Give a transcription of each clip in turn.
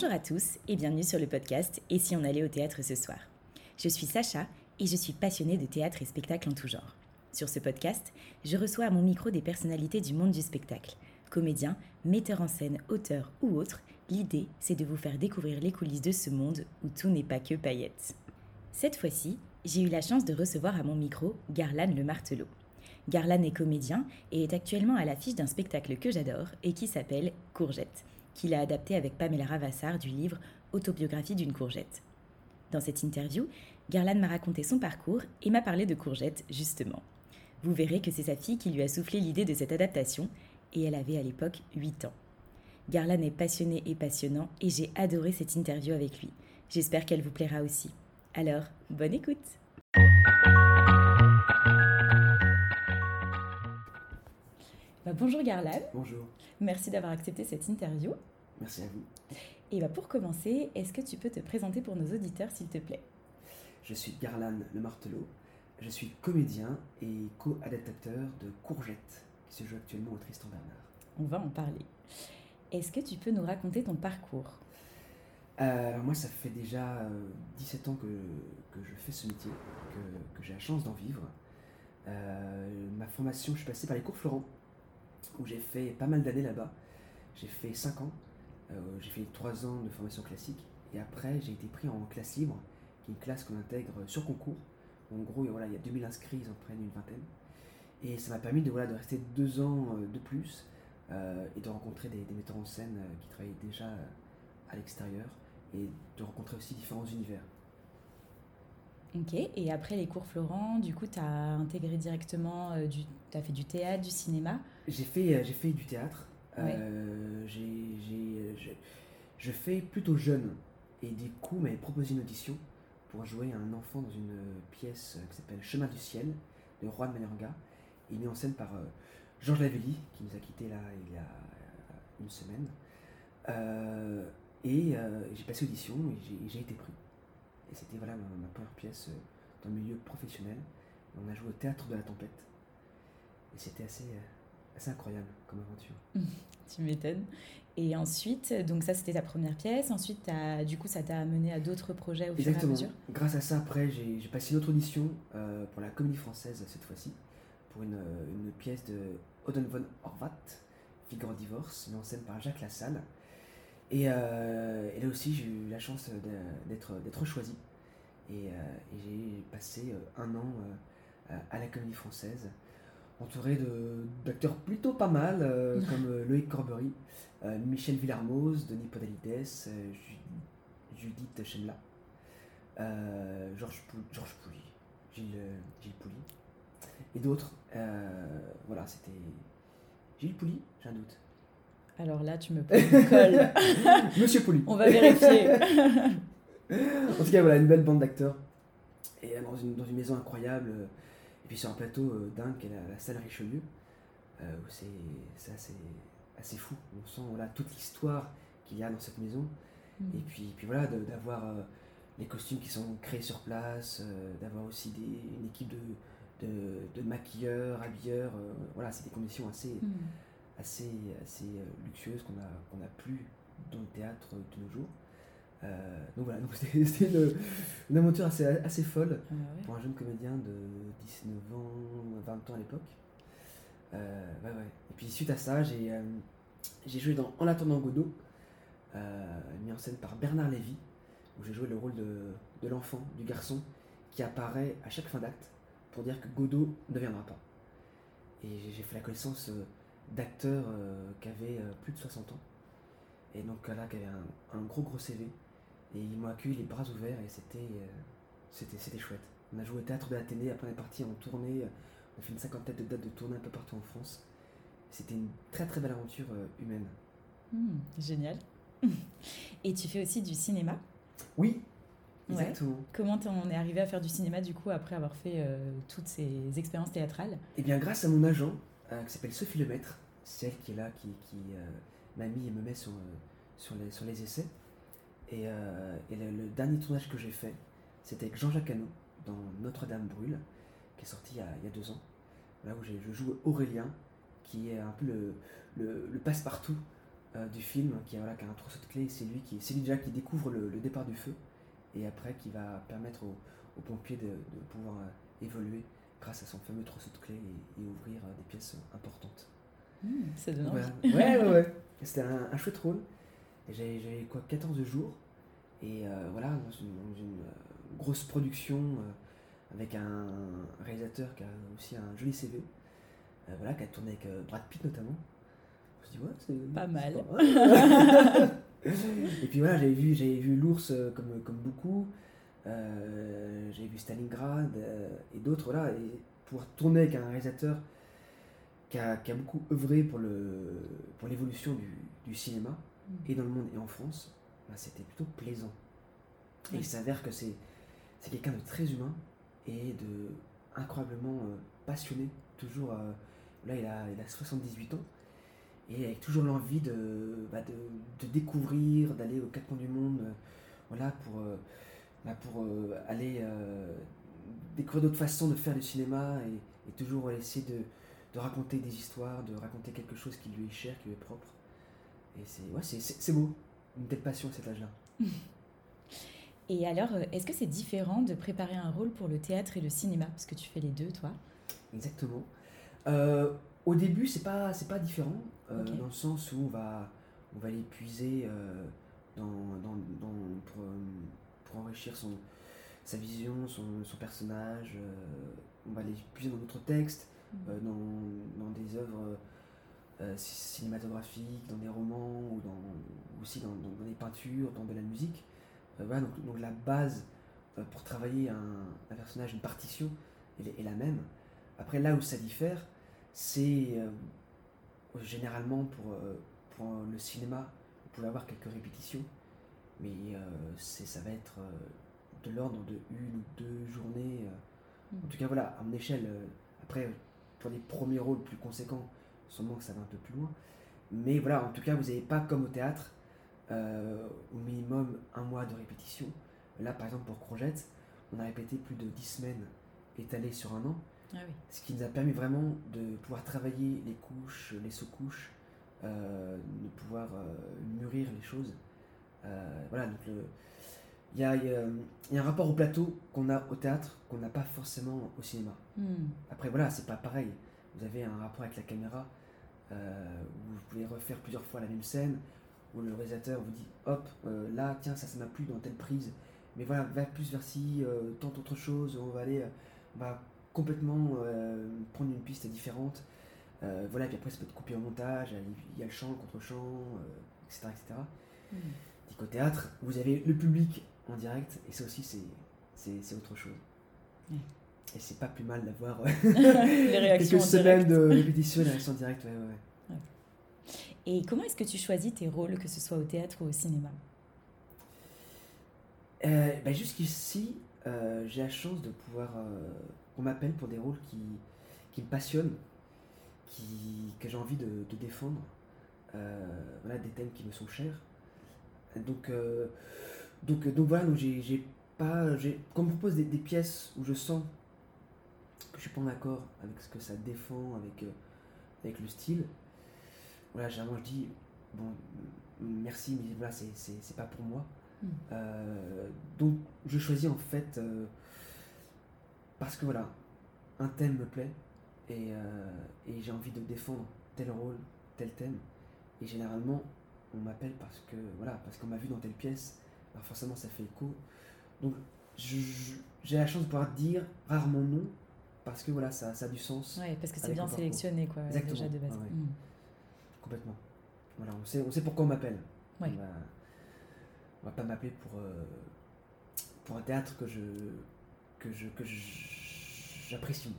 Bonjour à tous et bienvenue sur le podcast Et si on allait au théâtre ce soir? Je suis Sacha et je suis passionnée de théâtre et spectacle en tout genre. Sur ce podcast, je reçois à mon micro des personnalités du monde du spectacle. Comédiens, metteurs en scène, auteurs ou autres, l'idée c'est de vous faire découvrir les coulisses de ce monde où tout n'est pas que paillettes. Cette fois-ci, j'ai eu la chance de recevoir à mon micro Garlan le Martelot. Garlan est comédien et est actuellement à l'affiche d'un spectacle que j'adore et qui s'appelle Courgette, qu'il a adapté avec Pamela Ravassar du livre Autobiographie d'une courgette. Dans cette interview, Garlan m'a raconté son parcours et m'a parlé de Courgette, justement. Vous verrez que c'est sa fille qui lui a soufflé l'idée de cette adaptation, et elle avait à l'époque 8 ans. Garlan est passionné et passionnant, et j'ai adoré cette interview avec lui. J'espère qu'elle vous plaira aussi. Alors, bonne écoute Bah, bonjour Garlan. Bonjour. Merci d'avoir accepté cette interview. Merci à vous. Et bah, pour commencer, est-ce que tu peux te présenter pour nos auditeurs, s'il te plaît? Je suis Garlan Le Martelot. Je suis comédien et co-adaptateur de Courgette, qui se joue actuellement au Tristan Bernard. On va en parler. Est-ce que tu peux nous raconter ton parcours? Euh, alors moi, ça fait déjà euh, 17 ans que, que je fais ce métier, que, que j'ai la chance d'en vivre. Euh, ma formation, je suis passé par les cours Florent, où j'ai fait pas mal d'années là-bas. J'ai fait 5 ans, euh, j'ai fait 3 ans de formation classique, et après j'ai été pris en classe libre, qui est une classe qu'on intègre sur concours. En gros, voilà, il y a 2000 inscrits, ils en prennent une vingtaine. Et ça m'a permis de, voilà, de rester 2 ans euh, de plus, euh, et de rencontrer des, des metteurs en scène qui travaillaient déjà à l'extérieur, et de rencontrer aussi différents univers. Ok, et après les cours Florent, du coup, tu as intégré directement, euh, du... tu as fait du théâtre, du cinéma. J'ai fait, euh, j'ai fait du théâtre. Euh, j'ai, j'ai- je, fais plutôt jeune. Et du coup, on m'avait proposé une audition pour jouer un enfant dans une pièce qui s'appelle Chemin du ciel de Juan Malerga. Et mis en scène par Georges Lavelli, qui nous a quittés là il y a une semaine. Et j'ai passé audition et j'ai, j'ai été pris. Et c'était voilà ma, ma première pièce euh, dans le milieu professionnel. On a joué au théâtre de la tempête. Et c'était assez, euh, assez incroyable comme aventure. Tu m'étonnes. Et ensuite, donc ça c'était ta première pièce. Ensuite, du coup, ça t'a amené à d'autres projets au fur et à Exactement. mesure? Grâce à ça, après, j'ai passé une autre audition euh, pour la comédie française cette fois-ci, pour une, une pièce de Oden von Horvat, Figure en divorce, mise en scène par Jacques Lassalle. Et, euh, et là aussi, j'ai eu la chance d'être choisi. Et, euh, et j'ai passé euh, un an à la comédie française, entouré de- d'acteurs plutôt pas mal, euh, comme euh, Loïc Corbery, euh, Michel Villarmoz, Denis Podalides, Ju- Judith Chenla. Georges Pou- Georges Pouly, Gilles, Gilles Pouly, et d'autres. Voilà, c'était Gilles Pouly, j'ai un doute. Alors là, tu me poses une colle. Monsieur Pouly. On va vérifier. En tout cas, voilà, une belle bande d'acteurs. Et dans une, dans une maison incroyable. Et puis sur un plateau euh, dingue qui est la, salle Richelieu. euh, c'est c'est assez, assez fou. On sent voilà, toute l'histoire qu'il y a dans cette maison. Et puis, puis voilà, d'avoir euh, les costumes qui sont créés sur place, d'avoir aussi des, une équipe de, de, de maquilleurs, habilleurs. voilà, c'est des conditions assez, Hmm. Assez, assez euh, luxueuses qu'on a, qu'on a plus dans le théâtre de nos jours. Euh, donc voilà, donc c'était c'était une, une aventure assez, assez folle Ah ouais. pour un jeune comédien de 19 ans, 20 ans à l'époque. Euh, ouais, ouais. Et puis suite à ça, j'ai euh, j'ai joué dans En attendant Godot, mis en scène par Bernard Lévy, où j'ai joué le rôle de, de l'enfant, du garçon, qui apparaît à chaque fin d'acte pour dire que Godot ne viendra pas. Et j'ai- j'ai fait la connaissance d'acteurs euh, qui avaient euh, plus de 60 ans, et donc là, qui avaient un, un gros gros CV, et ils m'ont accueilli les bras ouverts, et c'était euh, c'était c'était chouette. On a joué au théâtre de l'Athénée, après on est parti en tournée, euh, on a fait une cinquantaine de dates de tournée un peu partout en France. C'était une très très belle aventure euh, humaine. Hmm, génial. Et tu fais aussi du cinéma? Oui, Ouais. exactement. Comment t'en es arrivé à faire du cinéma du coup après avoir fait euh, toutes ces expériences théâtrales? Et bien grâce à mon agent, euh, qui s'appelle Sophie Lemaître, c'est elle qui est là, qui, qui euh, m'a mis et me met sur, euh, sur, les, sur les essais. Et, et le, dernier tournage que j'ai fait, c'était avec Jean-Jacques Hano dans Notre-Dame brûle, qui est sorti il y a, deux ans. Là où je joue Aurélien, qui est un peu le, le, le passe-partout du film qui, voilà, qui a un trousseau de clés. C'est lui, qui, c'est lui déjà qui découvre le, départ du feu et après qui va permettre aux, pompiers de, pouvoir évoluer grâce à son fameux trousseau de clés et, ouvrir des pièces importantes. Mmh, de ouais, ouais, ouais, C'était un, un, chouette rôle. J'avais quoi 14 jours. Et voilà, dans une, grosse production avec un réalisateur qui a aussi un joli CV, euh, voilà, qui a tourné avec euh, Brad Pitt notamment. Je dis, ouais, c'est pas mal. et puis voilà, j'avais vu, vu l'ours euh, comme, comme beaucoup, j'avais vu Stalingrad et d'autres, voilà, et pouvoir tourner avec un réalisateur qui a, qui a beaucoup œuvré pour, le, pour l'évolution du, du cinéma, mm. et dans le monde et en France, bah, c'était plutôt plaisant. Et il s'avère que c'est, c'est quelqu'un de très humain, et de incroyablement euh, passionné. Toujours, euh, là, il a, il a 78 ans et avec toujours l'envie de, bah, de, de, découvrir, d'aller aux quatre coins du monde, euh, voilà, pour, bah, pour aller découvrir d'autres façons de faire du cinéma et, toujours essayer de, de, raconter des histoires, de raconter quelque chose qui lui est cher, qui lui est propre. Et c'est ouais, beau, une telle passion à cet âge-là. Et alors, euh, est-ce que c'est différent de préparer un rôle pour le théâtre et le cinéma? Parce que tu fais les deux, toi. Exactement. Euh, au début, c'est pas, c'est pas différent, euh, dans le sens où on va, on va puiser dans, dans, dans, pour, pour, enrichir son, sa vision, son, son personnage. on va les puiser dans d'autres textes, mm. dans, dans, des œuvres cinématographiques, dans des romans, ou dans, aussi dans, dans, des peintures, dans de la musique. Euh, donc, la base euh, pour travailler un, personnage, une partition, est, la même. Après, là où ça diffère, c'est euh, généralement pour, pour le cinéma, vous pouvez avoir quelques répétitions, mais ça va être de l'ordre de une ou deux journées. En mm. tout cas, voilà, à mon échelle. après, pour les premiers rôles plus conséquents, sûrement que ça va un peu plus loin. Mais voilà, en tout cas, vous n'avez pas comme au théâtre euh, au minimum un mois de répétition. Là, par exemple, pour Crojette, on a répété plus de 10 semaines étalées sur un an. Ah Ce qui nous a permis vraiment de pouvoir travailler les couches, les sous-couches, euh, de pouvoir euh, mûrir les choses. Voilà, donc il y a, y, a, un rapport au plateau qu'on a au théâtre qu'on n'a pas forcément au cinéma. Hmm. Après, voilà, c'est pas pareil. Vous avez un rapport avec la caméra où vous pouvez refaire plusieurs fois la même scène, où le réalisateur vous dit hop, euh, là, tiens, ça, ça m'a plu dans telle prise, mais voilà, va plus vers ci, euh, tente autre chose, on va aller, euh, on va complètement prendre une piste différente. voilà, puis après, ça peut être coupé au montage, il y a le chant, le contre-champ, etc. etc. Mmh. théâtre, vous avez le public en direct, et ça aussi, c'est autre chose. Et c'est pas plus mal d'avoir les réactions quelques semaines de répétition, les réactions directes. Ouais, ouais. Et comment est-ce que tu choisis tes rôles, que ce soit au théâtre ou au cinéma? Euh, ben Jusqu'ici, euh, j'ai la chance de pouvoir. Euh, qu'on m'appelle pour des rôles qui, qui me passionnent, qui, que j'ai envie de, de défendre. voilà, des thèmes qui me sont chers. Donc, donc, donc voilà, donc j'ai pas. Quand on me propose des, des, pièces où je sens que je suis pas en accord avec ce que ça défend, avec, avec le style, voilà, généralement je dis, bon, merci, mais voilà, c'est pas pour moi. Hmm. Euh, donc je choisis en fait euh, parce que voilà, un thème me plaît et, euh, et j'ai envie de défendre tel rôle, tel thème. Et généralement, on m'appelle parce que voilà, parce qu'on m'a vu dans telle pièce, alors forcément ça fait écho. Donc j'ai la chance de pouvoir dire rarement non parce que voilà, ça, ça a du sens. Oui, parce que c'est bien sélectionné quoi, déjà de base. Hmm. Complètement. Voilà, on sait, on sait pourquoi on m'appelle. On, va, va pas m'appeler pour, euh, pour un théâtre que je que je que j'apprécie.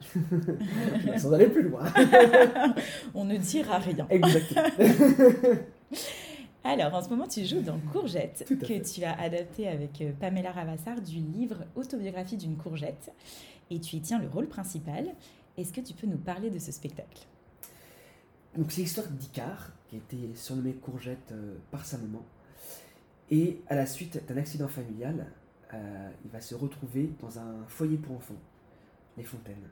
Sans aller plus loin. on ne dira rien. Exactement. Alors, en ce moment, tu joues dans Courgette, que tu as adapté avec euh, Pamela Ravassar du livre Autobiographie d'une courgette. Et tu y tiens le rôle principal. Est-ce que tu peux nous parler de ce spectacle? Donc c'est l'histoire d'Icar, qui a été surnommé Courgette euh, par sa maman. Et à la suite d'un accident familial, euh, il va se retrouver dans un foyer pour enfants, les Fontaines.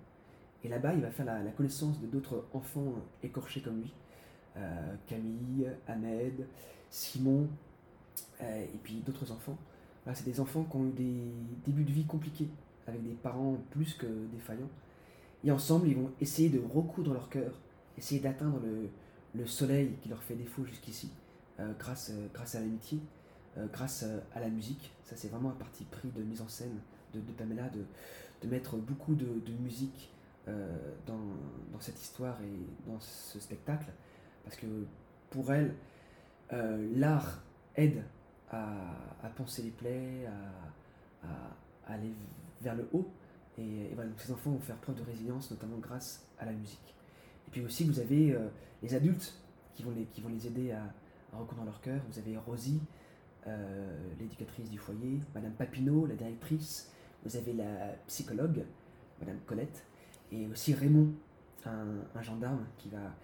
Et là-bas, il va faire la, connaissance de d'autres enfants écorchés comme lui, Camille, Ahmed, Simon, et puis d'autres enfants. c'est des enfants qui ont eu des débuts de vie compliqués, avec des parents plus que défaillants. Et ensemble, ils vont essayer de recoudre leur cœur, essayer d'atteindre le, soleil qui leur fait défaut jusqu'ici, grâce, grâce à l'amitié, grâce à la musique. Ça, c'est vraiment un parti pris de mise en scène de, Pamela, de, mettre beaucoup de, musique euh, dans, dans, cette histoire et dans ce spectacle, parce que pour elle, euh, l'art aide à, à, penser les plaies, à, à, aller vers le haut, et, voilà, donc ces enfants vont faire preuve de résilience, notamment grâce à la musique. Et puis aussi, vous avez euh, les adultes qui vont les, qui vont les aider à, à reconnaître leur cœur. Vous avez Rosie, l'éducatrice du foyer, Madame Papineau, la directrice, vous avez la psychologue, Madame Colette, et aussi Raymond, un, gendarme qui va,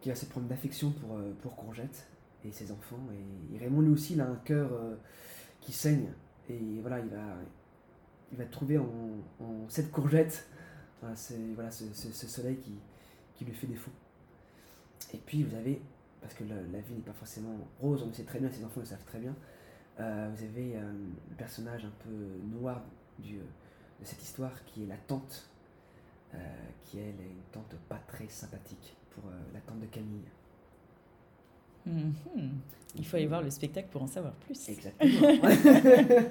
qui va se prendre d'affection pour, euh, pour Courgette et ses enfants. Et, Raymond, lui aussi, il a un cœur euh, qui saigne. Et voilà, il va, il va trouver en, cette courgette voilà, voilà, ce, soleil qui, qui lui fait défaut. Et puis vous avez, parce que la, vie n'est pas forcément rose, on le sait très bien, ses enfants le savent très bien, euh, vous avez le personnage un peu noir de cette histoire qui est la tante, euh, qui elle est une tante pas très sympathique pour euh, la tante de Camille. Mhm. Il faut aller voir le spectacle pour en savoir plus. Exactement.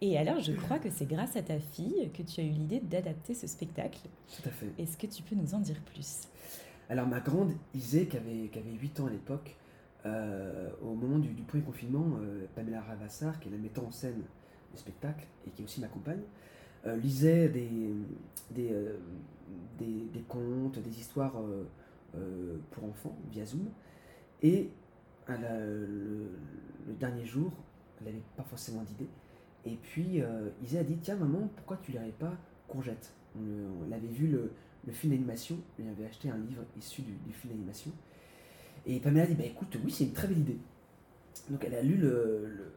Et alors, je crois que c'est grâce à ta fille que tu as eu l'idée d'adapter ce spectacle. Tout à fait. Est-ce que tu peux nous en dire plus? Alors, ma grande Isée, qui avait, qui avait 8 ans à l'époque, euh, au moment du, premier confinement, Pamela Ravassar, qui est la metteur en scène spectacle et qui aussi m'accompagne, euh, lisait des, des, euh, des, des, contes, des histoires euh, pour enfants via Zoom. Et le, dernier jour, elle n'avait pas forcément d'idée. Et puis, Isée a dit Tiens, maman, pourquoi tu lirais pas Courgette? On, avait vu le, le film d'animation, il avait acheté un livre issu du, film d'animation. Et Pamela a dit Bah écoute, oui, c'est une très belle idée. Donc elle a lu le,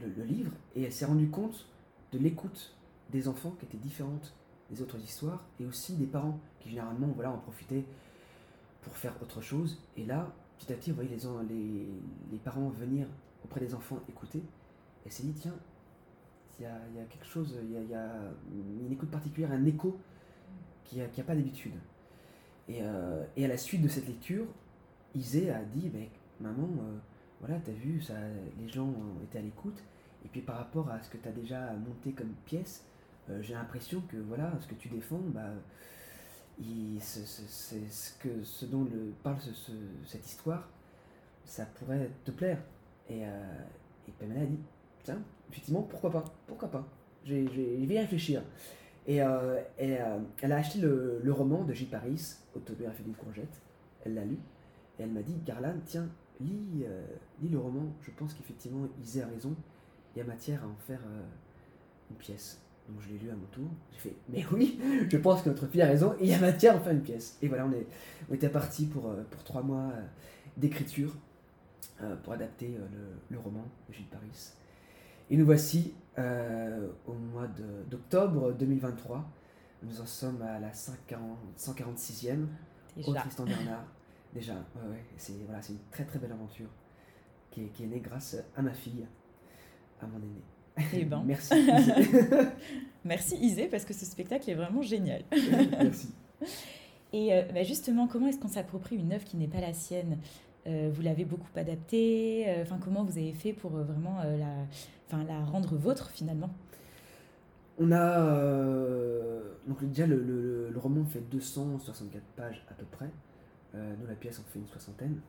le, livre et elle s'est rendue compte de l'écoute des enfants qui était différente des autres histoires et aussi des parents qui généralement voilà, en profitaient pour faire autre chose. Et là, petit à petit, vous voyez les, les, parents venir auprès des enfants écouter. Elle s'est dit, tiens, il y a, quelque chose, il y a, une écoute particulière, un écho qui n'y a, a, pas d'habitude. Et, euh, et, à la suite de cette lecture, Isée a dit, ben, maman, euh, voilà, tu as vu, ça, les gens été à l'écoute. Et puis par rapport à ce que tu as déjà monté comme pièce, j'ai l'impression que voilà, ce que tu défends, bah, c'est ce, que, ce dont le, parle cette histoire, ça pourrait te plaire. Et, euh, et Pamela a dit, tiens, effectivement, pourquoi pas Pourquoi pas Je vais y réfléchir. Et, euh, euh, elle a acheté le, le, roman de Gilles Paris, Autobiographie d'une courgette. Elle l'a lu. Et elle m'a dit, Garland, tiens, lis, euh, lis le roman, je pense qu'effectivement, Isée a raison, il y a matière à en faire euh, une pièce. Donc je l'ai lu à mon tour, j'ai fait, mais oui, je pense que notre fille a raison, et il y a matière à faire une pièce. Et voilà, on, est, on était parti pour, euh, pour trois mois d'écriture pour adapter le, le, roman de Gilles Paris. Et nous voici au mois d'octobre 2023. Nous en sommes à la 146e au Tristan Bernard. Déjà, ouais, c'est voilà, une très très belle aventure qui est, qui est, née grâce à ma fille, à mon aîné. Eh ben. Merci. Merci Isée, parce que ce spectacle est vraiment génial. Merci. Et euh, bah, justement, comment est-ce qu'on s'approprie une œuvre qui n'est pas la sienne? Euh, Vous l'avez beaucoup adaptée euh, comment vous avez fait pour vraiment la, enfin, la rendre vôtre finalement? On a donc déjà le, le, le, roman fait 264 pages à peu près. Nous, la pièce, on fait une soixantaine.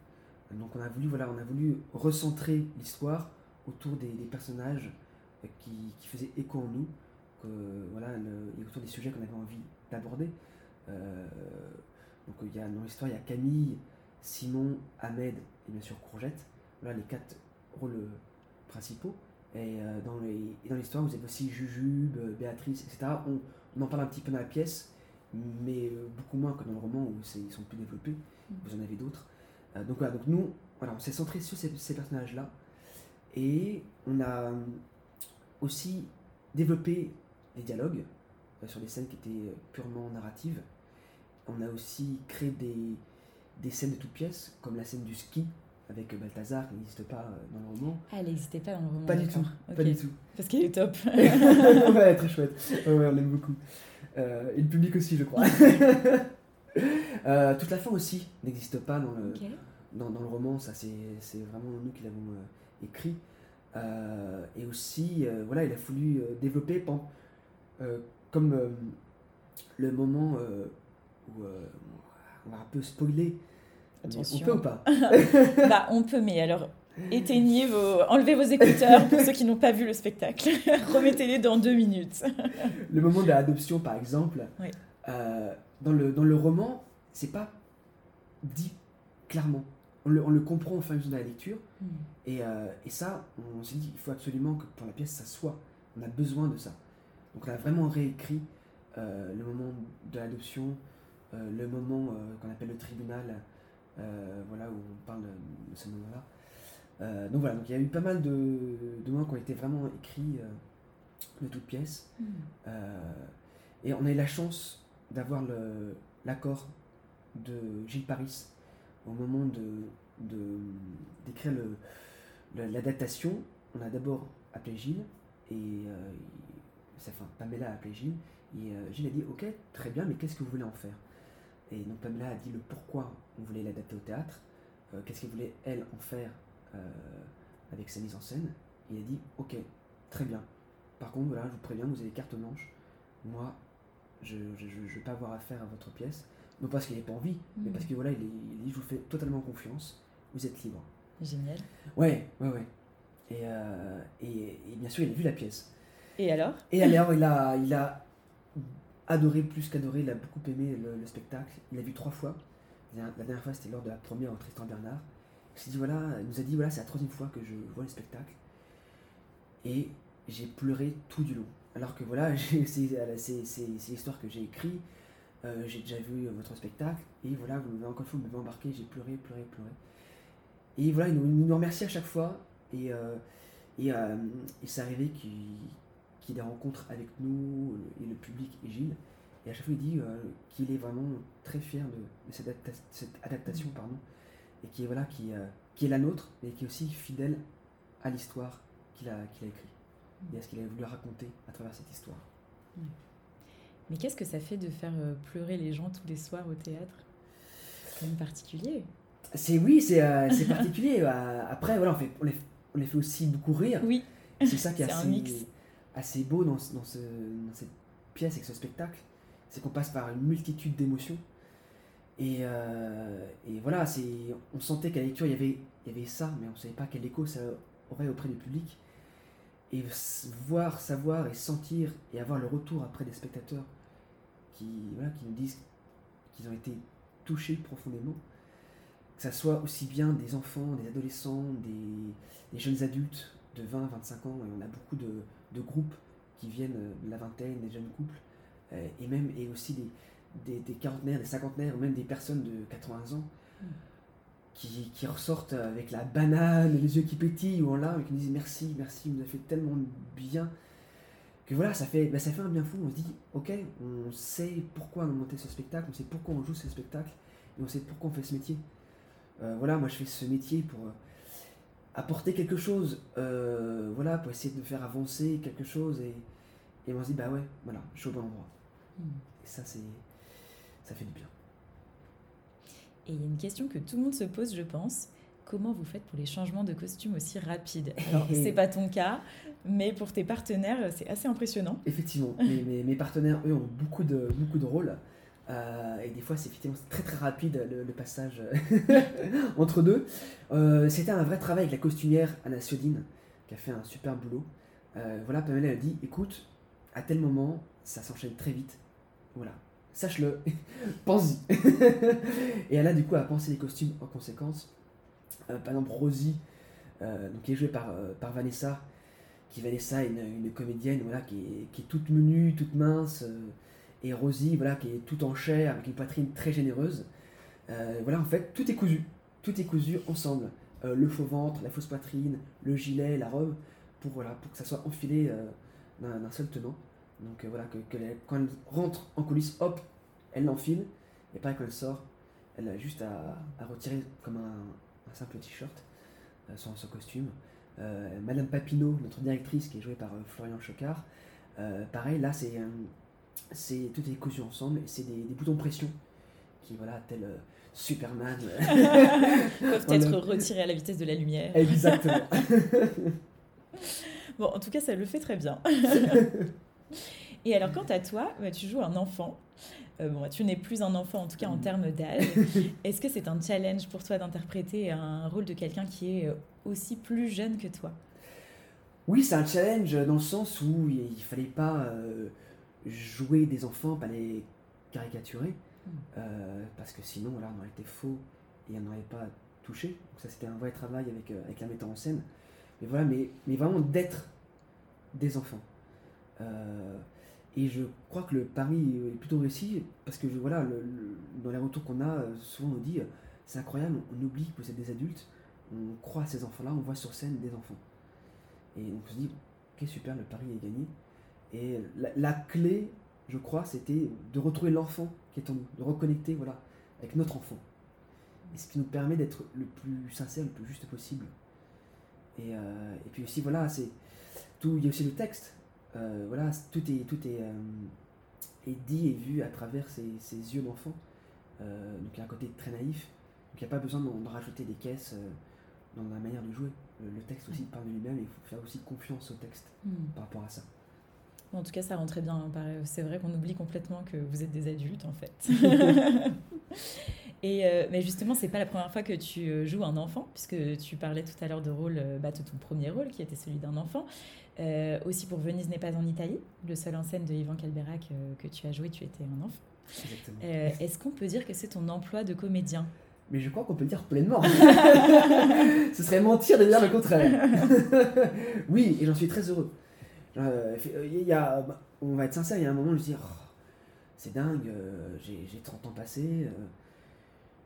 Donc on a voulu, voilà, on a voulu recentrer l'histoire autour des, personnages qui, qui, faisaient écho en nous, que, voilà, et autour des sujets qu'on avait envie d'aborder. Euh, donc il y a, dans l'histoire, il y a Camille, Simon, Ahmed et bien sûr Courgette. Voilà les quatre rôles principaux. Et dans, les, dans l'histoire, vous avez aussi Jujube, Béatrice, etc. On, on, en parle un petit peu dans la pièce, mais beaucoup moins que dans le roman où ils sont plus développés. Mm. Vous en avez d'autres. Euh, donc voilà, donc nous, voilà, on s'est centré sur ces, personnages-là. Et on a aussi développé des dialogues euh, sur des scènes qui étaient purement narratives. On a aussi créé des, des scènes de toutes pièces, comme la scène du ski avec Balthazar, qui n'existe pas euh, dans le roman. Ah, elle n'existait pas dans le roman. Pas du tout, pas du tout. Parce qu'elle est top. ouais, très chouette. Ouais, ouais, on l'aime beaucoup. Euh, et le public aussi, je crois. Euh, toute la fin aussi n'existe pas dans le, dans, dans le roman, ça c'est c'est vraiment nous qui l'avons euh, écrit. Euh, et aussi, euh, voilà, il a fallu euh, développer, comme le moment où on va un peu spoiler. Attention. On peut ou pas? Bah, on peut, mais alors, éteignez vos... Enlevez vos écouteurs pour ceux qui n'ont pas vu le spectacle. Remettez-les dans deux minutes. Le moment de l'adoption, par exemple, Oui. euh, dans, le, dans le roman, c'est pas dit clairement. On le, on le comprend à mesure de la lecture. Et, euh, et ça, on s'est dit, il faut absolument que pour la pièce, ça soit. On a besoin de ça. Donc on a vraiment réécrit euh, le moment de l'adoption, euh, le moment qu'on appelle le tribunal, voilà, où on parle de, ce moment-là. Donc voilà, donc il y a eu pas mal de, de moments qui ont été vraiment écrits de toutes pièces. Euh, et on a eu la chance d'avoir l'accord de Gilles Paris au moment de, d'écrire l'adaptation. On a d'abord appelé Gilles et euh, Pamela a appelé Gilles et euh, Gilles a dit ok très bien mais qu'est-ce que vous voulez en faire? Et donc Pamela a dit le pourquoi on voulait l'adapter au théâtre, euh, qu'est-ce qu'elle voulait elle en faire avec sa mise en scène. Il a dit ok très bien. Par contre voilà je vous préviens vous avez carte blanche. Moi je ne vais pas avoir affaire à votre pièce. Non parce qu'il n'a pas envie, mais Mm. parce que voilà, il, dit je vous fais totalement confiance, vous êtes libre. Génial. Ouais, ouais, ouais. Et, euh, et, et bien sûr, il a vu la pièce. Et alors? Et alors, il a, il a adoré, plus qu'adoré, il a beaucoup aimé le, le spectacle. Il l'a vu trois fois. La dernière- la dernière fois, c'était lors de la première au Tristan Bernard. Il s'est dit, voilà, il nous a dit, voilà, c'est la troisième fois que je vois le spectacle. Et j'ai pleuré tout du long. Alors que voilà, c'est l'histoire que j'ai écrite. Euh, j'ai déjà vu votre spectacle. Et voilà, vous m'avez encore une fois, vous m'avez embarqué, j'ai pleuré, pleuré, pleuré. Et voilà, il nous, nous remercie à chaque fois. Et, euh, et, euh, arrivé qu'il qu'il les rencontre avec nous, et le public et Gilles. Et à chaque fois, il dit euh, qu'il est vraiment très fier de, cette, cette adaptation, pardon, et qui est, voilà, qui, euh, qui est la nôtre, mais qui est aussi fidèle à l'histoire qu'il a, qu'il a écrite, et à ce qu'il a voulu raconter à travers cette histoire. Mais qu'est-ce que ça fait de faire euh, pleurer les gens tous les soirs au théâtre? C'est quand même particulier. C'est oui, c'est euh, particulier. Euh, Après, voilà, on, fait, on, les, on les fait aussi beaucoup rire. Oui. C'est ça qui est, assez, assez beau dans, dans, ce, dans cette pièce et ce spectacle. C'est qu'on passe par une multitude d'émotions. Et, euh, et voilà, on sentait qu'à la lecture, il y, avait, il y avait ça, mais on ne savait pas quel écho ça aurait auprès du public. Et voir, savoir et sentir et avoir le retour après des spectateurs qui, voilà, qui nous disent qu'ils ont été touchés profondément. Que ça soit aussi bien des enfants, des adolescents, des, des jeunes adultes de 20, 25 ans, et on a beaucoup de, de groupes qui viennent euh, de la vingtaine, des jeunes couples, euh, et même et aussi des, des, des quarantenaires, des cinquantenaires, ou même des personnes de 80 ans, Mm. qui, qui ressortent avec la banane, les yeux qui pétillent ou en larmes, et qui nous disent merci, merci, vous nous avez fait tellement bien. Que voilà, ça fait, ben, ça fait un bien fou. On se dit, ok, on sait pourquoi on a monté ce spectacle, on sait pourquoi on joue ce spectacle, et on sait pourquoi on fait ce métier. Euh, voilà, moi je fais ce métier pour euh, apporter quelque chose, euh, voilà, pour essayer de faire avancer quelque chose, et, et on se dit, bah ouais, voilà, je suis au bon endroit. Mm. Et ça, c'est, ça fait du bien. Et il y a une question que tout le monde se pose, je pense. Comment vous faites pour les changements de costume aussi rapides? Alors, c'est pas ton cas, mais pour tes partenaires, c'est assez impressionnant. Effectivement, mes, mes- mes partenaires, eux, ont beaucoup de, beaucoup de rôles. Euh, et des fois, c'est effectivement très très rapide le, le passage euh, entre deux. Euh, C'était un vrai travail avec la costumière Anna Siodine, qui a fait un super boulot. Euh, voilà, Pamela a dit écoute, à tel moment, ça s'enchaîne très vite. Voilà, sache-le, pense-y. et elle a du coup à penser les costumes en conséquence. Euh, par exemple, Rosie, euh, donc, qui est jouée par, euh, par Vanessa, qui Vanessa est une, une comédienne voilà, qui, est, qui est toute menue, toute mince, et Rosie voilà, qui est toute en chair, avec une poitrine très généreuse. Voilà, en fait, tout est cousu. Tout est cousu ensemble. Le faux ventre, la fausse poitrine, le gilet, la robe, pour, voilà, pour que ça soit enfilé d'un seul tenant. Donc voilà, que, quand elle rentre en coulisses, hop, elle l'enfile, et pareil quand elle sort, Elle a juste à, retirer comme un, simple t-shirt son, son, costume. Madame Papineau, notre directrice qui est jouée par Florian Chocard, pareil, là c'est c'est tout est cousu ensemble et c'est des, boutons pression qui voilà tel Superman peuvent être retirés à la vitesse de la lumière. Exactement. bon, en tout cas, ça le fait très bien. Et alors, quant à toi, bah, tu joues un enfant. Euh, bon, tu n'es plus un enfant, en tout cas en termes d'âge. Est-ce que c'est un challenge pour toi d'interpréter un rôle de quelqu'un qui est euh, aussi plus jeune que toi? Oui, c'est un challenge dans le sens où il ne fallait pas euh, jouer des enfants, pas les caricaturer, hmm. parce que sinon, voilà, on aurait été faux et on n'aurait pas touché. Donc ça, c'était un vrai travail avec, avec la metteur en scène. Mais voilà, mais, mais vraiment d'être des enfants. Et je crois que le pari est plutôt réussi parce que voilà, dans les retours qu'on a, souvent on nous dit c'est incroyable, on oublie que vous êtes des adultes, on croit à ces enfants-là, on voit sur scène des enfants. Et on se dit ok super, le pari est gagné. Et la, clé, je crois, c'était de retrouver l'enfant qui est en nous, de reconnecter voilà, avec notre enfant. Et ce qui nous permet d'être le plus sincère, le plus juste possible. Et, euh, et puis aussi, voilà, c'est tout. Il y a aussi le texte. Euh, voilà, tout est, tout est, euh, est, dit et vu à travers ses, yeux d'enfant. Euh, donc il y a un côté très naïf. Donc il n'y a pas besoin d'en rajouter des caisses dans la manière de jouer. Le, texte aussi parle de lui-même et il faut faire aussi confiance au texte hmm. par rapport à ça. En tout cas, ça rentrait bien. Hein, c'est vrai qu'on oublie complètement que vous êtes des adultes, en fait. Et mais justement, c'est pas la première fois que tu joues un enfant, puisque tu parlais tout à l'heure de rôle, bah, de ton premier rôle, qui était celui d'un enfant. Euh, aussi pour Venise n'est pas en Italie, le seul en scène de Ivan Calberac euh, que tu as joué, tu étais un enfant. Euh, est-ce qu'on peut dire que c'est ton emploi de comédien? Mais je crois qu'on peut le dire pleinement. Ce serait mentir de dire le contraire. oui, et j'en suis très heureux. Il y a, on va être sincère, il y a un moment où je me dis, oh, c'est dingue, j'ai 30 ans passés,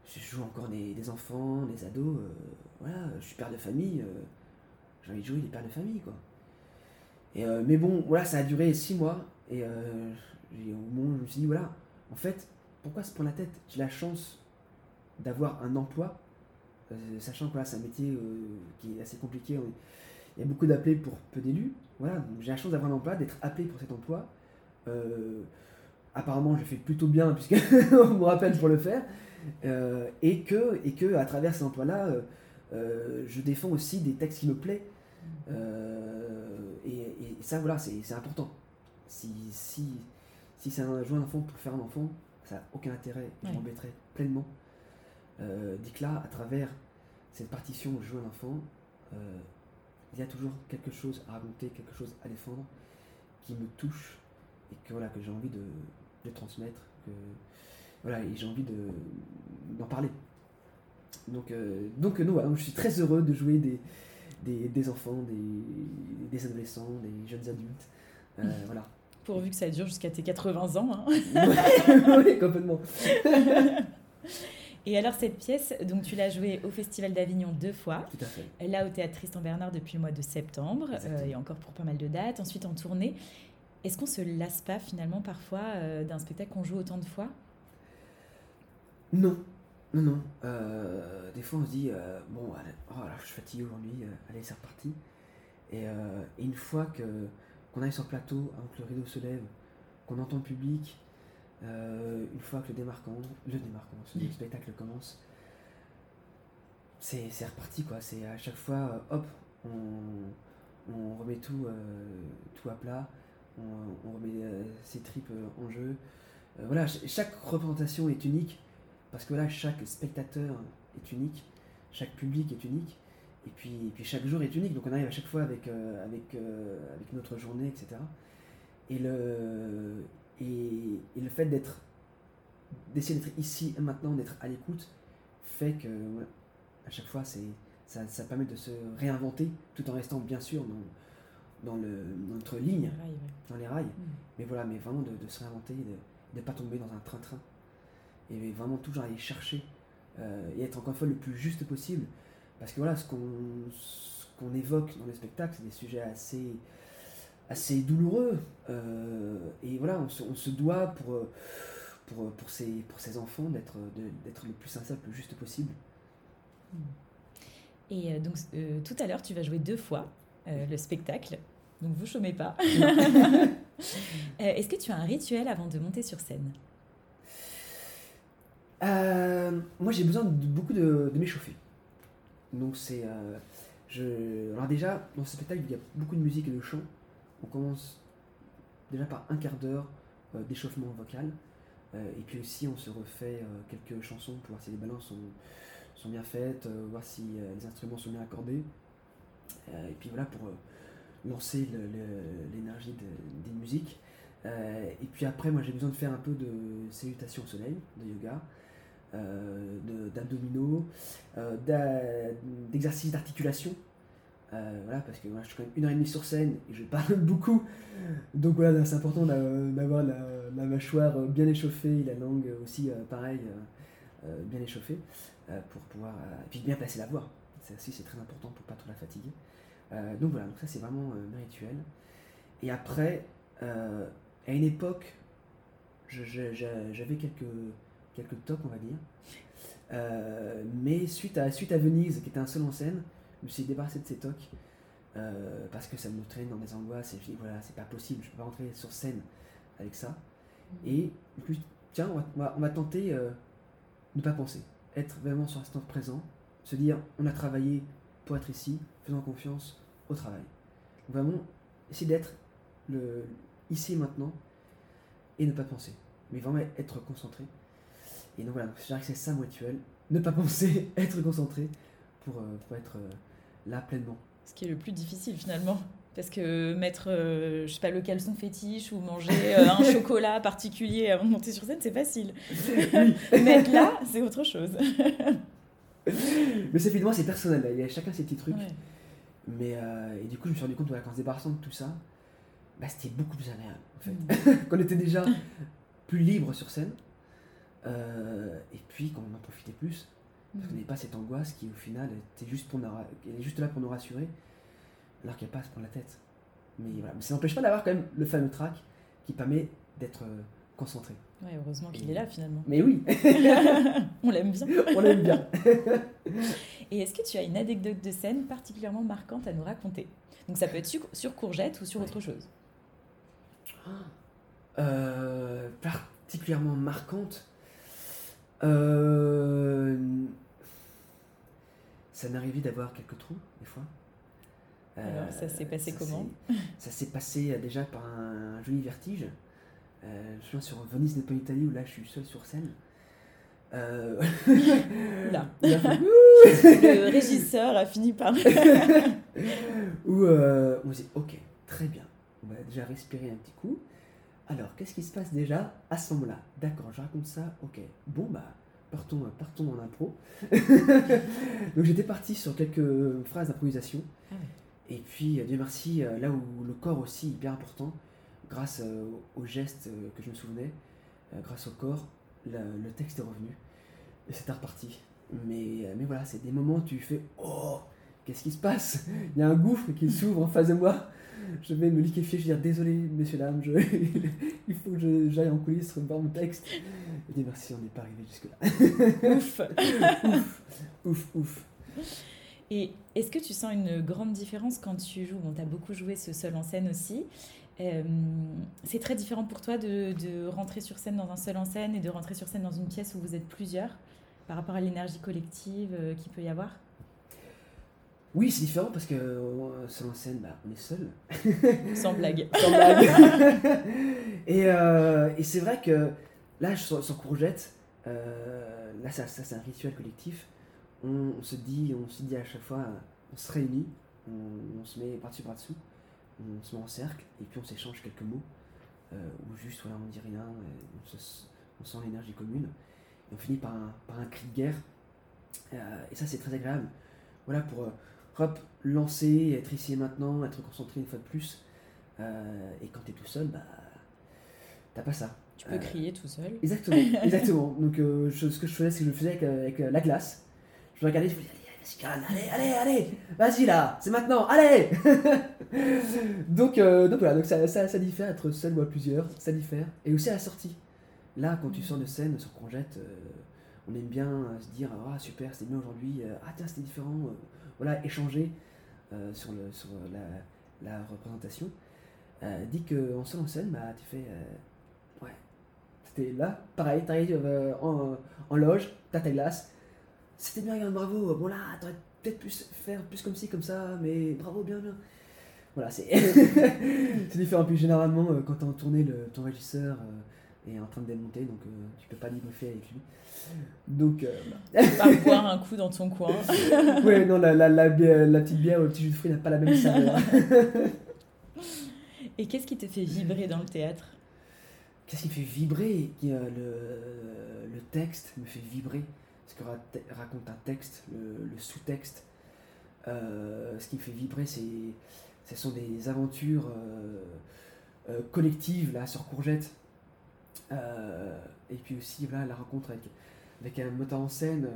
je joue encore des, des enfants, des ados, voilà, je suis père de famille, j'ai envie de jouer des pères de famille, quoi. Euh, mais bon, voilà, ça a duré six mois. Et euh, au moment où je me suis dit, voilà, en fait, pourquoi se prendre la tête? J'ai la chance d'avoir un emploi, euh, sachant que c'est un métier qui est assez compliqué. Il y a beaucoup d'appelés pour peu d'élus. Voilà, j'ai la chance d'avoir un emploi, d'être appelé pour cet emploi. apparemment, je fais plutôt bien, puisqu'on me rappelle pour le faire. Et, que, et que, à travers cet emploi-là, je défends aussi des textes qui me plaisent. Et, ça, voilà, c'est important. Si, si, si c'est un jouer un enfant pour faire un enfant, ça n'a aucun intérêt. Je m'embêterai pleinement. Euh, Dit que là, à travers cette partition jouer un enfant, euh, il y a toujours quelque chose à raconter, quelque chose à défendre qui me touche et que, voilà, que j'ai envie de, de, transmettre. Que, voilà, et j'ai envie d'en parler. Donc, euh, donc, non, je suis très heureux de jouer des, des, enfants, des, des, adolescents, des jeunes adultes. Euh, voilà. Pourvu que ça dure jusqu'à tes 80 ans. Hein. oui, complètement. Et alors cette pièce, donc tu l'as jouée au Festival d'Avignon deux fois. Tout à fait. Là au Théâtre Tristan Bernard depuis le mois de septembre euh, et encore pour pas mal de dates. Ensuite en tournée. Est-ce qu'on se lasse pas finalement parfois euh, d'un spectacle qu'on joue autant de fois? Non, non, non. Euh, des fois, on se dit, euh, bon, oh, je suis fatigué aujourd'hui, euh, allez, c'est reparti. Et, une fois que qu'on arrive sur le plateau, avant que le rideau se lève, qu'on entend le public, une fois que le démarquant, le démarquant, le spectacle commence, c'est reparti, quoi. C'est à chaque fois, hop, on, remet tout, tout à plat, on, on remet ses tripes en jeu. voilà, chaque représentation est unique parce que là, chaque spectateur est unique, chaque public est unique, et puis, puis chaque jour est unique. Donc on arrive à chaque fois avec, euh, avec, euh, avec notre journée, etc. Et le, et, le fait d'être d'essayer d'être ici et maintenant, d'être à l'écoute, fait que à chaque fois, c'est ça, ça, permet de se réinventer tout en restant bien sûr dans, dans, le, notre ligne, dans les rails. Mm. Mais voilà, mais vraiment de, de se réinventer, de ne pas tomber dans un train-train et vraiment toujours aller chercher euh, et être encore une fois le plus juste possible. Parce que voilà, ce qu'on évoque dans le spectacle, c'est des sujets assez, assez douloureux. Euh, et voilà, on se, doit pour, pour, pour, ces, pour ces enfants d'être d'être le plus sincère, le plus juste possible. Et donc tout à l'heure, tu vas jouer deux fois le spectacle. Donc vous chômez pas. Est-ce que tu as un rituel avant de monter sur scène? Moi, j'ai besoin de beaucoup de, m'échauffer. Donc c'est alors déjà, dans ce spectacle, il y a beaucoup de musique et de chant. On commence déjà par un quart d'heure euh, d'échauffement vocal. Euh, et puis aussi, on se refait euh, quelques chansons pour voir si les balances sont, sont bien faites, voir si les instruments sont bien accordés. et puis voilà, pour lancer l'énergie des musiques. et puis après, moi j'ai besoin de faire un peu de salutation au soleil, de yoga. Euh, d'abdominaux, euh, d'exercices d'articulation. Euh, voilà, parce que je suis quand même une heure et demie sur scène et je parle beaucoup. Donc voilà, c'est important d'avoir la, mâchoire bien échauffée, la langue aussi, pareil, bien échauffée, pour pouvoir. et puis bien placer la voix. Ça aussi, c'est très important pour pas trop la fatiguer. donc voilà, donc ça, c'est vraiment mes rituels. Et après, à une époque, j'avais quelques quelques tocs, on va dire. Euh, mais suite à, suite à Venise, qui était un seul en scène, je me suis débarrassé de ces tocs euh, parce que ça me traîne dans des angoisses et je dis voilà, c'est pas possible, je peux pas rentrer sur scène avec ça. Mm. Et puis, tiens, on va, on va, tenter euh, ne pas penser, être vraiment sur l'instant présent, se dire on a travaillé pour être ici, faisant confiance au travail. Donc vraiment, essayer d'être le ici et maintenant et ne pas penser, mais vraiment être concentré. Et donc voilà, je dirais que c'est ça mon rituel. Ne pas penser, être concentré pour, euh, pour être euh, là pleinement. Ce qui est le plus difficile finalement. Parce que mettre, euh, je sais pas, le caleçon fétiche ou manger un chocolat particulier avant de monter sur scène, c'est facile. Mettre là, c'est autre chose. Mais c'est évidemment, c'est personnel. Il y a chacun ses petits trucs. Mais et du coup, je me suis rendu compte qu'en se débarrassant de tout ça, bah, c'était beaucoup plus agréable. En fait. Mm. Qu'on était déjà plus libre sur scène. Euh, et puis qu'on en profitait plus, parce qu'on n'avait pas cette angoisse qui au final était juste, pour elle est juste là pour nous rassurer, alors qu'elle passe pour la tête. Mais voilà, mais ça n'empêche pas d'avoir quand même le fameux track qui permet d'être euh, concentré. Ouais, heureusement qu'il est là finalement. Mais oui On l'aime bien. On l'aime bien. Et est-ce que tu as une anecdote de scène particulièrement marquante à nous raconter? Donc ça peut être sur, Courgette ou sur autre chose. Euh, particulièrement marquante? Euh, ça m'est arrivé d'avoir quelques trous, des fois. Alors, ça s'est passé euh, comment Ça s'est passé euh, déjà par un, joli vertige. je suis sur Venise Italie où là je suis seul sur scène. Euh... là. le régisseur a fini par. où on me dit Ok, très bien, on va déjà respirer un petit coup. Alors, qu'est-ce qui se passe déjà à ce moment-là? D'accord, je raconte ça, ok. Bon, bah, partons, partons en impro. Donc, j'étais parti sur quelques phrases d'improvisation. Ah Et puis, euh, Dieu merci, euh, là où le corps aussi est hyper important, grâce euh, aux gestes que je me souvenais, grâce au corps, le texte est revenu. Et c'était reparti. Mais, mais voilà, c'est des moments où tu fais Oh, qu'est-ce qui se passe? Il y a un gouffre qui s'ouvre en face de moi je vais me liquéfier, je vais dire désolé, messieurs, dames, je... il faut que j'aille en coulisses revoir mon texte. Et dire merci, on n'est pas arrivé jusque-là. ouf. ouf, ouf, ouf. Et est-ce que tu sens une grande différence quand tu joues? Bon, tu as beaucoup joué ce seul en scène aussi. Euh, c'est très différent pour toi de, de, rentrer sur scène dans un seul en scène et de rentrer sur scène dans une pièce où vous êtes plusieurs par rapport à l'énergie collective euh, qu'il peut y avoir? Oui, c'est différent parce que euh, seul en scène, bah, on est seul. Sans blague. Sans blague. et, euh, et c'est vrai que là, sur, sur Courgette, euh, là, ça, ça c'est un rituel collectif. On, se dit, on se dit à chaque fois, on se réunit, on, se met par-dessus, par-dessous, on se met en cercle et puis on s'échange quelques mots. ou juste, voilà, on dit rien, on, on sent l'énergie commune. Et on finit par un, par un cri de guerre. et ça, c'est très agréable. Voilà, pour hop, lancer, être ici et maintenant, être concentré une fois de plus. Euh, et quand tu es tout seul, bah, t'as pas ça. Tu peux euh, crier tout seul. Exactement, exactement. Donc euh, ce que je faisais, c'est que je le faisais avec, la glace. Je regardais, je me disais, allez, allez, allez, vas-y là, c'est maintenant, allez donc, donc voilà, donc ça, ça, ça diffère, être seul ou à plusieurs, ça diffère. Et aussi à la sortie. Là, quand tu Mm. sors de scène sur Congette, euh, on aime bien se dire Ah, super, c'était bien aujourd'hui, ah, tiens, c'était différent. Voilà, échanger euh, sur, le, sur la, représentation. Euh, dit qu'en seul en scène, bah, tu fais euh, Ouais, c'était là, pareil, t'arrives euh, en, en loge, t'as ta glace. C'était bien, bravo. Bon, là, t'aurais peut-être pu faire plus comme ci, comme ça, mais bravo, bien, bien. Voilà, c'est différent. Puis généralement, quand t'es en tournée, le, ton régisseur est en train de démonter, donc euh, tu peux pas débriefer avec lui. Donc, euh, Par boire un coup dans ton coin. bah. ouais, non, la, la, la, la petite bière ou le petit jus de fruits n'a pas la même saveur. Et qu'est-ce qui te fait vibrer dans le théâtre? Qu'est-ce qui me fait vibrer? Euh, le, le texte me fait vibrer. Ce que ra- raconte un texte, le, le sous-texte. Euh, ce qui me fait vibrer, c'est, ce sont des aventures euh, euh, collectives là, sur Courgette. Euh, et puis aussi voilà, la rencontre avec, avec un metteur en scène.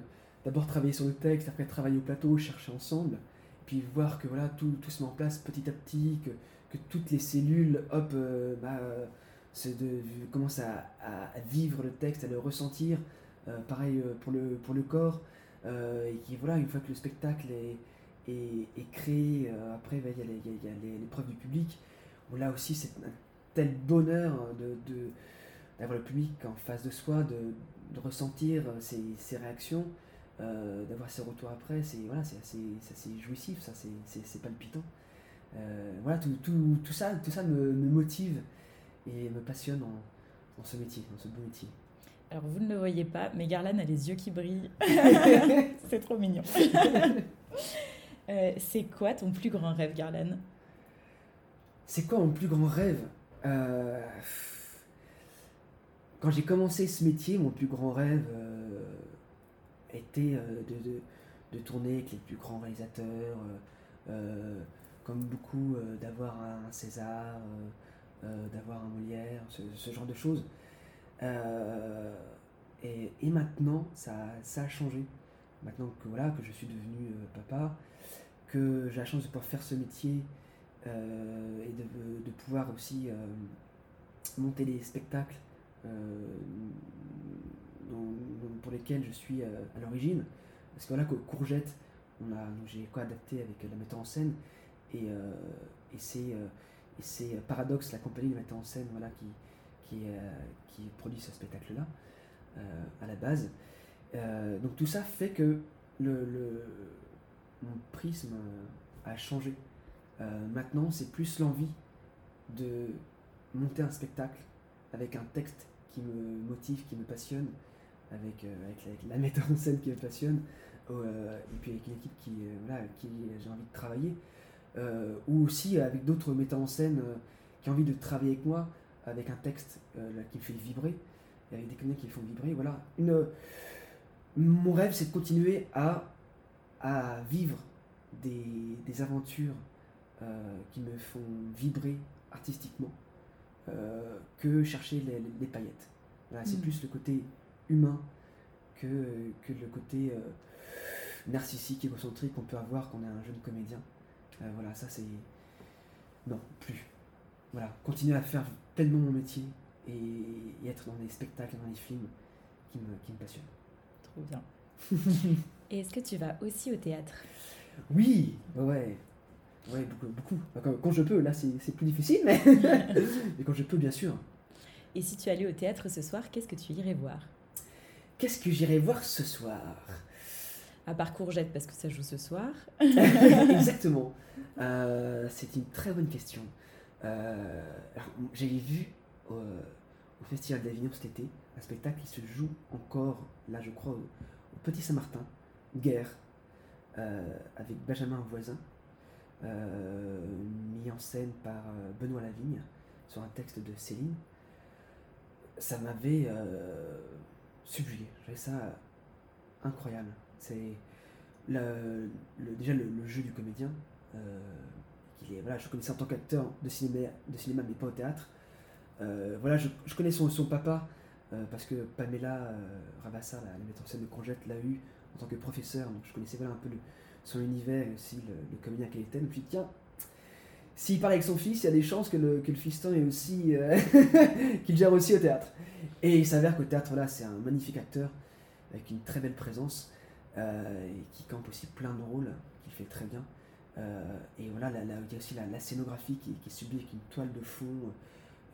D'abord travailler sur le texte, après travailler au plateau, chercher ensemble. Puis voir que voilà, tout, tout se met en place petit à petit, que, que toutes les cellules, hop, euh, bah, euh, de, commencent à, à- vivre le texte, à le ressentir. Pareil pour le, pour le corps. Et voilà, une fois que le spectacle est, est, créé, après, bah, il y a a, a l'épreuve du public. Où là aussi, c'est un tel bonheur de- d'avoir le public en face de soi, de, de ressentir euh, ses, ses réactions, euh, d'avoir ses retours après. C'est, voilà, c'est, assez, jouissif, ça, c'est, palpitant. Euh, voilà, tout, tout, tout ça, tout ça me, me motive et me passionne en, dans ce métier, dans ce beau métier. Alors vous ne le voyez pas, mais Garland a les yeux qui brillent. C'est trop mignon. Euh, c'est quoi ton plus grand rêve, Garland C'est quoi mon plus grand rêve? Quand j'ai commencé ce métier, mon plus grand rêve euh, était euh, de, tourner avec les plus grands réalisateurs, euh, comme beaucoup, d'avoir un César, d'avoir un Molière, ce, genre de choses. Et, maintenant, ça, a changé. Maintenant que, voilà, que je suis devenu papa, que j'ai la chance de pouvoir faire ce métier et de, pouvoir aussi monter des spectacles dont- pour lesquels je suis euh, à l'origine. Parce que voilà, Courgette, j'ai quoi adapté avec la metteur en scène et, euh, et c'est euh, et c'est Paradox, la compagnie de metteur en scène, voilà, qui, qui, euh, qui produit ce spectacle-là euh, à la base. Euh, donc tout ça fait que le, le- mon prisme euh, a changé. Euh, maintenant, c'est plus l'envie de monter un spectacle avec un texte qui me motive, qui me passionne, avec, euh, avec, la, metteur en scène qui me passionne, euh, et puis avec une équipe qui, euh, voilà, avec qui j'ai envie de travailler, ou aussi avec d'autres metteurs en scène qui ont envie de travailler avec moi, avec un texte qui me fait vibrer, et avec des comédiens qui me font vibrer. Voilà. Mon rêve, c'est de continuer à, à vivre des, des aventures qui me font vibrer artistiquement que chercher les, les- les paillettes. Voilà, c'est Mm. plus le côté humain que, que le côté euh, narcissique, égocentrique qu'on peut avoir quand on est un jeune comédien. Euh, voilà, ça c'est. Non, plus. Voilà, continuer à faire pleinement mon métier et, et être dans des spectacles, dans des films qui me, qui me passionnent. Trop bien. Et est-ce que tu vas aussi au théâtre? Oui, ouais, Ouais, beaucoup. beaucoup. Quand, quand je peux, là c'est plus difficile, mais, quand je peux, bien sûr. Et si tu allais au théâtre ce soir, qu'est-ce que tu irais voir? Qu'est-ce que j'irai voir ce soir? À part Courgette, parce que ça joue ce soir. Exactement. Euh, c'est une très bonne question. Euh, J'avais vu au, au Festival d'Avignon cet été un spectacle qui se joue encore, là je crois, au, au Petit Saint-Martin, Guerre, euh, avec Benjamin Voisin, mis en scène par euh, Benoît Lavigne, sur un texte de Céline. Ça m'avait euh, subjugué. J'avais ça incroyable. C'est déjà le, jeu du comédien. euh, voilà, je connaissais en tant qu'acteur de cinéma, de mais pas au théâtre. Euh, voilà, je, connais son, papa euh, parce que Pamela euh, Rabassa, la, la en scène de Congette, l'a eu en tant que professeur. Donc je connaissais voilà, un peu le- son univers et aussi le, comédien qu'elle était. Dit, tiens, s'il parle avec son fils, il y a des chances que le, que le fiston est aussi. euh, qu'il gère aussi au théâtre. Et il s'avère qu'au théâtre, là, c'est un magnifique acteur, avec une très belle présence, euh, et qui campe aussi plein de rôles, qu'il fait très bien. Euh, et voilà, là, là, il y a aussi la, scénographie qui, qui est sublime, avec une toile de fond,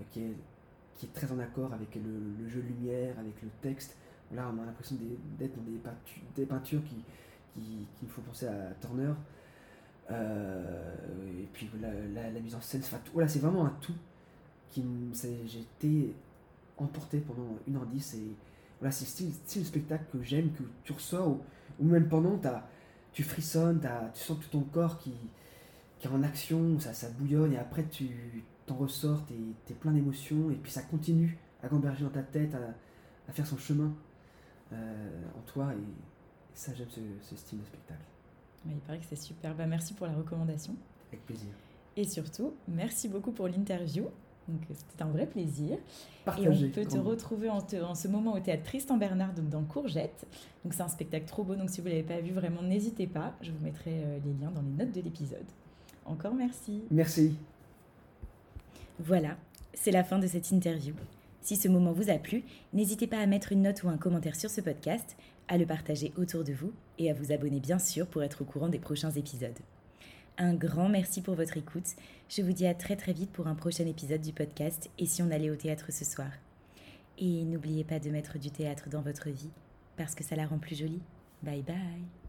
qui, est, qui est très en accord avec le, jeu de lumière, avec le texte. Là, on a l'impression d'être dans des, peintu- des peintures qui, qui, qui me font penser à Turner. Euh, et puis la, mise en scène, c'est vraiment un tout qui été emporté pendant 1h10 et voilà, c'est le style, style spectacle que j'aime, que tu ressors ou, même pendant, tu frissonnes, tu sens tout ton corps qui, qui est en action, ça, ça bouillonne et après tu t'en ressors, t'es es plein d'émotions et puis ça continue à gamberger dans ta tête, à, faire son chemin euh, en toi ça j'aime ce, ce style de spectacle. Il paraît que c'est super. Bah, merci pour la recommandation. Avec plaisir. Et surtout, merci beaucoup pour l'interview. Donc, euh, c'était un vrai plaisir. Et Partagez. on peut te retrouver en, te- en ce moment au théâtre Tristan Bernard, donc dans Courgette. Donc, c'est un spectacle trop beau. Donc, si vous ne l'avez pas vu, vraiment, n'hésitez pas. Je vous mettrai euh, les liens dans les notes de l'épisode. Encore merci. Merci. Voilà, c'est la fin de cette interview. Si ce moment vous a plu, n'hésitez pas à mettre une note ou un commentaire sur ce podcast, à le partager autour de vous et à vous abonner bien sûr pour être au courant des prochains épisodes. Un grand merci pour votre écoute. Je vous dis à très très vite pour un prochain épisode du podcast Et si on allait au théâtre ce soir. Et n'oubliez pas de mettre du théâtre dans votre vie parce que ça la rend plus jolie. Bye bye